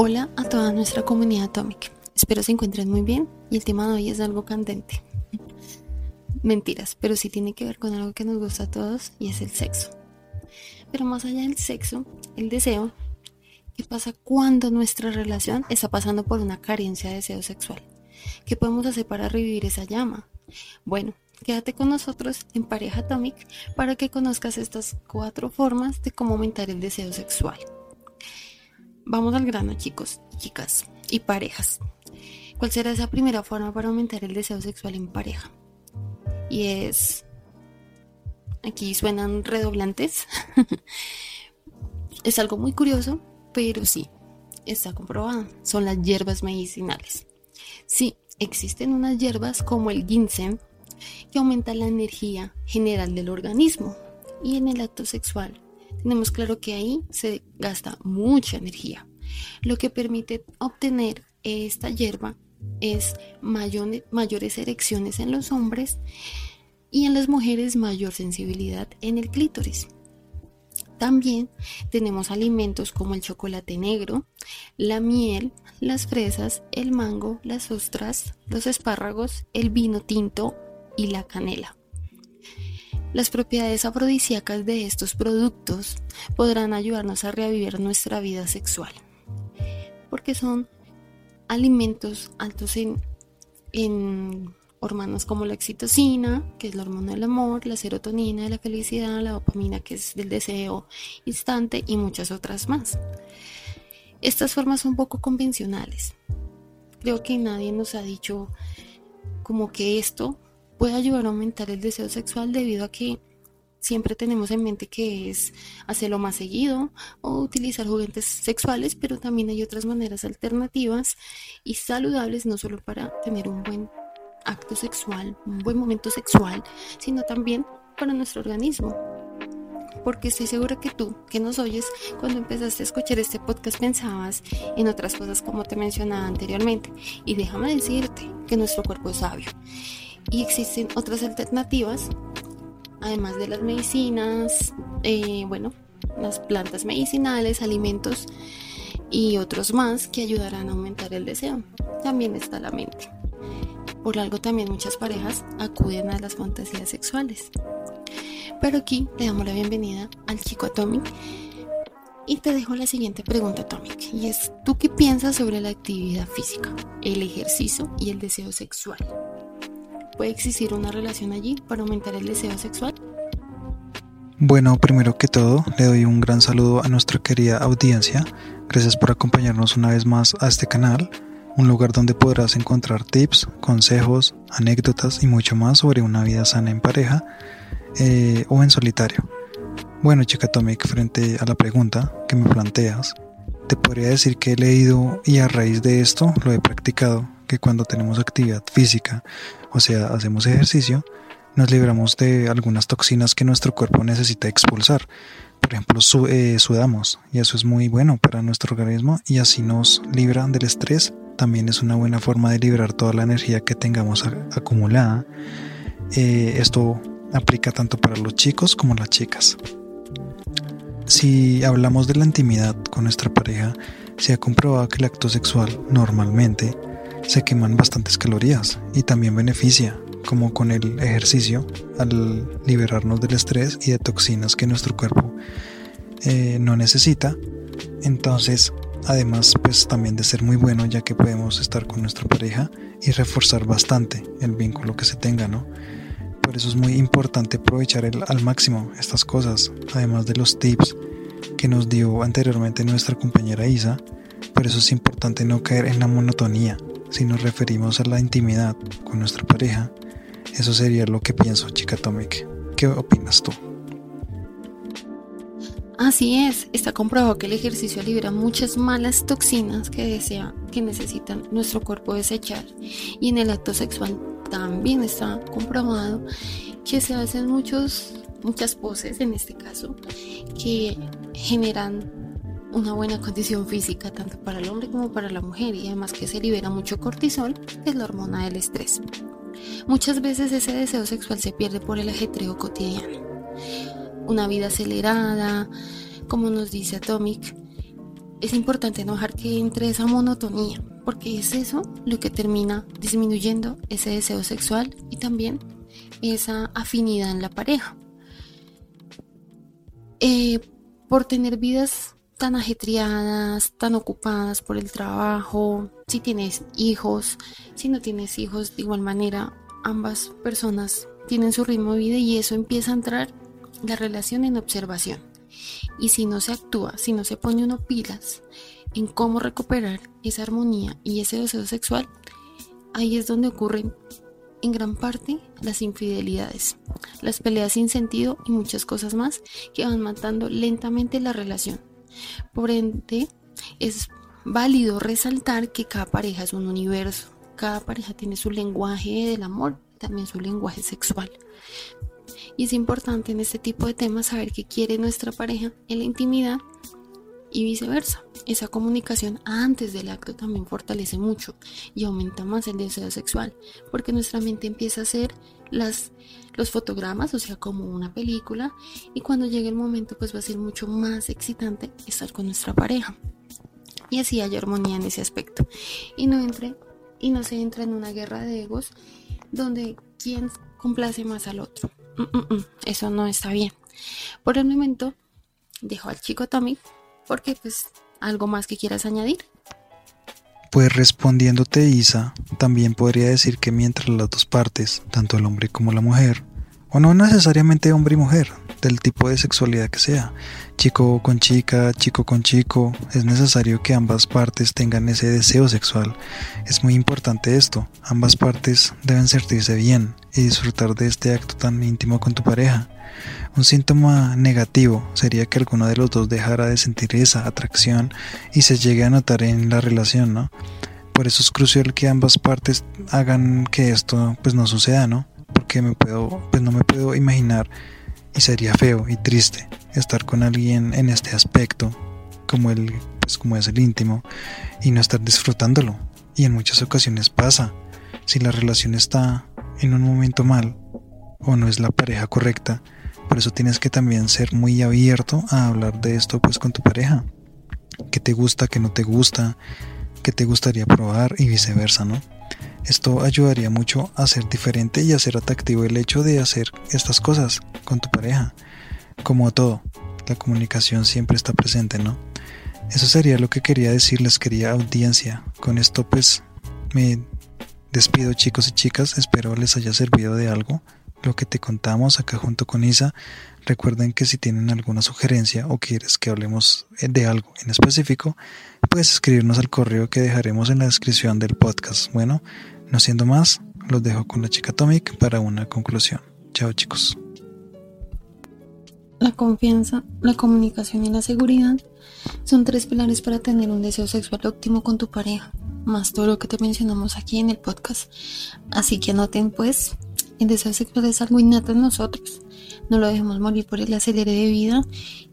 Hola a toda nuestra comunidad Atomic. Espero se encuentren muy bien y el tema de hoy es algo candente. Mentiras, pero sí tiene que ver con algo que nos gusta a todos y es el sexo. Pero más allá del sexo, el deseo, ¿qué pasa cuando nuestra relación está pasando por una carencia de deseo sexual? ¿Qué podemos hacer para revivir esa llama? Bueno, quédate con nosotros en Pareja Atomic para que conozcas estas cuatro formas de cómo aumentar el deseo sexual. Vamos al grano, chicos, chicas y parejas. ¿Cuál será esa primera forma para aumentar el deseo sexual en pareja? Y es... Aquí suenan redoblantes. es algo muy curioso, pero sí, está comprobado. Son las hierbas medicinales. Sí, existen unas hierbas como el ginseng que aumentan la energía general del organismo y en el acto sexual tenemos claro que ahí se gasta mucha energía. Lo que permite obtener esta hierba es mayores erecciones en los hombres y en las mujeres mayor sensibilidad en el clítoris. También tenemos alimentos como el chocolate negro, la miel, las fresas, el mango, las ostras, los espárragos, el vino tinto y la canela. Las propiedades afrodisíacas de estos productos podrán ayudarnos a revivir nuestra vida sexual, porque son alimentos altos en, hormonas como la oxitocina, que es la hormona del amor, la serotonina de la felicidad, la dopamina, que es del deseo instante, y muchas otras más. Estas formas son poco convencionales. Creo que nadie nos ha dicho como que esto puede ayudar a aumentar el deseo sexual debido a que siempre tenemos en mente que es hacerlo más seguido o utilizar juguetes sexuales, pero también hay otras maneras alternativas y saludables, no solo para tener un buen acto sexual, un buen momento sexual, sino también para nuestro organismo. Porque estoy segura que tú, que nos oyes, cuando empezaste a escuchar este podcast pensabas en otras cosas como te mencionaba anteriormente. Y déjame decirte que nuestro cuerpo es sabio y existen otras alternativas, además de las medicinas, eh, bueno, las plantas medicinales, alimentos y otros más que ayudarán a aumentar el deseo. También está la mente. Por algo también muchas parejas acuden a las fantasías sexuales. Pero aquí le damos la bienvenida al chico Atomic y te dejo la siguiente pregunta Atomic y es ¿tú qué piensas sobre la actividad física, el ejercicio y el deseo sexual? ¿Puede existir una relación allí para aumentar el deseo sexual? Bueno, primero que todo, le doy un gran saludo a nuestra querida audiencia. Gracias por acompañarnos una vez más a este canal, un lugar donde podrás encontrar tips, consejos, anécdotas y mucho más sobre una vida sana en pareja eh, o en solitario. Bueno, chica Tomic, frente a la pregunta que me planteas, te podría decir que he leído y a raíz de esto lo he practicado que cuando tenemos actividad física, o sea, hacemos ejercicio, nos libramos de algunas toxinas que nuestro cuerpo necesita expulsar. Por ejemplo, eh, sudamos y eso es muy bueno para nuestro organismo y así nos libra del estrés. También es una buena forma de liberar toda la energía que tengamos acumulada. Eh, esto aplica tanto para los chicos como las chicas. Si hablamos de la intimidad con nuestra pareja, se ha comprobado que el acto sexual normalmente se queman bastantes calorías y también beneficia, como con el ejercicio, al liberarnos del estrés y de toxinas que nuestro cuerpo eh, no necesita. Entonces, además, pues también de ser muy bueno, ya que podemos estar con nuestra pareja y reforzar bastante el vínculo que se tenga, ¿no? Por eso es muy importante aprovechar al máximo estas cosas, además de los tips que nos dio anteriormente nuestra compañera Isa. Por eso es importante no caer en la monotonía, si nos referimos a la intimidad con nuestra pareja, eso sería lo que pienso, chica Tomic. ¿Qué opinas tú? Así es, está comprobado que el ejercicio libera muchas malas toxinas que desea, que necesitan nuestro cuerpo desechar. Y en el acto sexual también está comprobado que se hacen muchos, muchas poses, en este caso, que generan una buena condición física tanto para el hombre como para la mujer y además que se libera mucho cortisol, que es la hormona del estrés. Muchas veces ese deseo sexual se pierde por el ajetreo cotidiano. Una vida acelerada, como nos dice Atomic, es importante no dejar que entre esa monotonía, porque es eso lo que termina disminuyendo ese deseo sexual y también esa afinidad en la pareja. Eh, por tener vidas tan ajetreadas, tan ocupadas por el trabajo, si tienes hijos, si no tienes hijos, de igual manera, ambas personas tienen su ritmo de vida y eso empieza a entrar la relación en observación. Y si no se actúa, si no se pone uno pilas en cómo recuperar esa armonía y ese deseo sexual, ahí es donde ocurren en gran parte las infidelidades, las peleas sin sentido y muchas cosas más que van matando lentamente la relación. Por ende, es válido resaltar que cada pareja es un universo, cada pareja tiene su lenguaje del amor, también su lenguaje sexual. Y es importante en este tipo de temas saber qué quiere nuestra pareja en la intimidad y viceversa. Esa comunicación antes del acto también fortalece mucho y aumenta más el deseo sexual, porque nuestra mente empieza a hacer las, los fotogramas, o sea, como una película, y cuando llegue el momento pues va a ser mucho más excitante estar con nuestra pareja. Y así hay armonía en ese aspecto. Y no entre y no se entra en una guerra de egos donde quién complace más al otro. Mm, mm, mm. Eso no está bien. Por el momento, dejo al chico Tommy porque pues algo más que quieras añadir. Pues respondiéndote Isa, también podría decir que mientras las dos partes, tanto el hombre como la mujer, o no necesariamente hombre y mujer, del tipo de sexualidad que sea, chico con chica, chico con chico, es necesario que ambas partes tengan ese deseo sexual. Es muy importante esto, ambas partes deben sentirse bien y disfrutar de este acto tan íntimo con tu pareja. Un síntoma negativo sería que alguno de los dos dejara de sentir esa atracción y se llegue a notar en la relación, ¿no? Por eso es crucial que ambas partes hagan que esto pues no suceda, ¿no? Porque me puedo, pues no me puedo imaginar y sería feo y triste estar con alguien en este aspecto, como el, pues como es el íntimo, y no estar disfrutándolo. Y en muchas ocasiones pasa. Si la relación está en un momento mal o no es la pareja correcta, por eso tienes que también ser muy abierto a hablar de esto pues con tu pareja. ¿Qué te gusta, qué no te gusta, qué te gustaría probar y viceversa, ¿no? Esto ayudaría mucho a ser diferente y a ser atractivo el hecho de hacer estas cosas con tu pareja. Como todo, la comunicación siempre está presente, ¿no? Eso sería lo que quería decirles, quería audiencia. Con esto pues me despido chicos y chicas, espero les haya servido de algo lo que te contamos acá junto con Isa. Recuerden que si tienen alguna sugerencia o quieres que hablemos de algo en específico, puedes escribirnos al correo que dejaremos en la descripción del podcast. Bueno, no siendo más, los dejo con la chica Atomic para una conclusión. Chao chicos. La confianza, la comunicación y la seguridad son tres pilares para tener un deseo sexual óptimo con tu pareja, más todo lo que te mencionamos aquí en el podcast. Así que anoten pues, el deseo sexual es algo innato en nosotros. No lo dejemos morir por el acelere de vida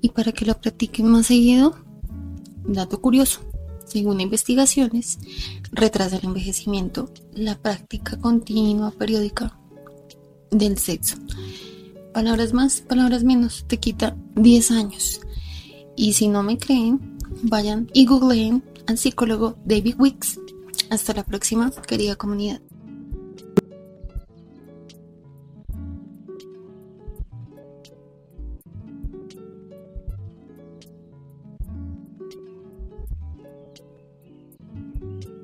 y para que lo practiquen más seguido, dato curioso, según investigaciones, retrasa el envejecimiento, la práctica continua, periódica del sexo. Palabras más, palabras menos, te quita 10 años. Y si no me creen, vayan y googleen al psicólogo David Wicks. Hasta la próxima, querida comunidad.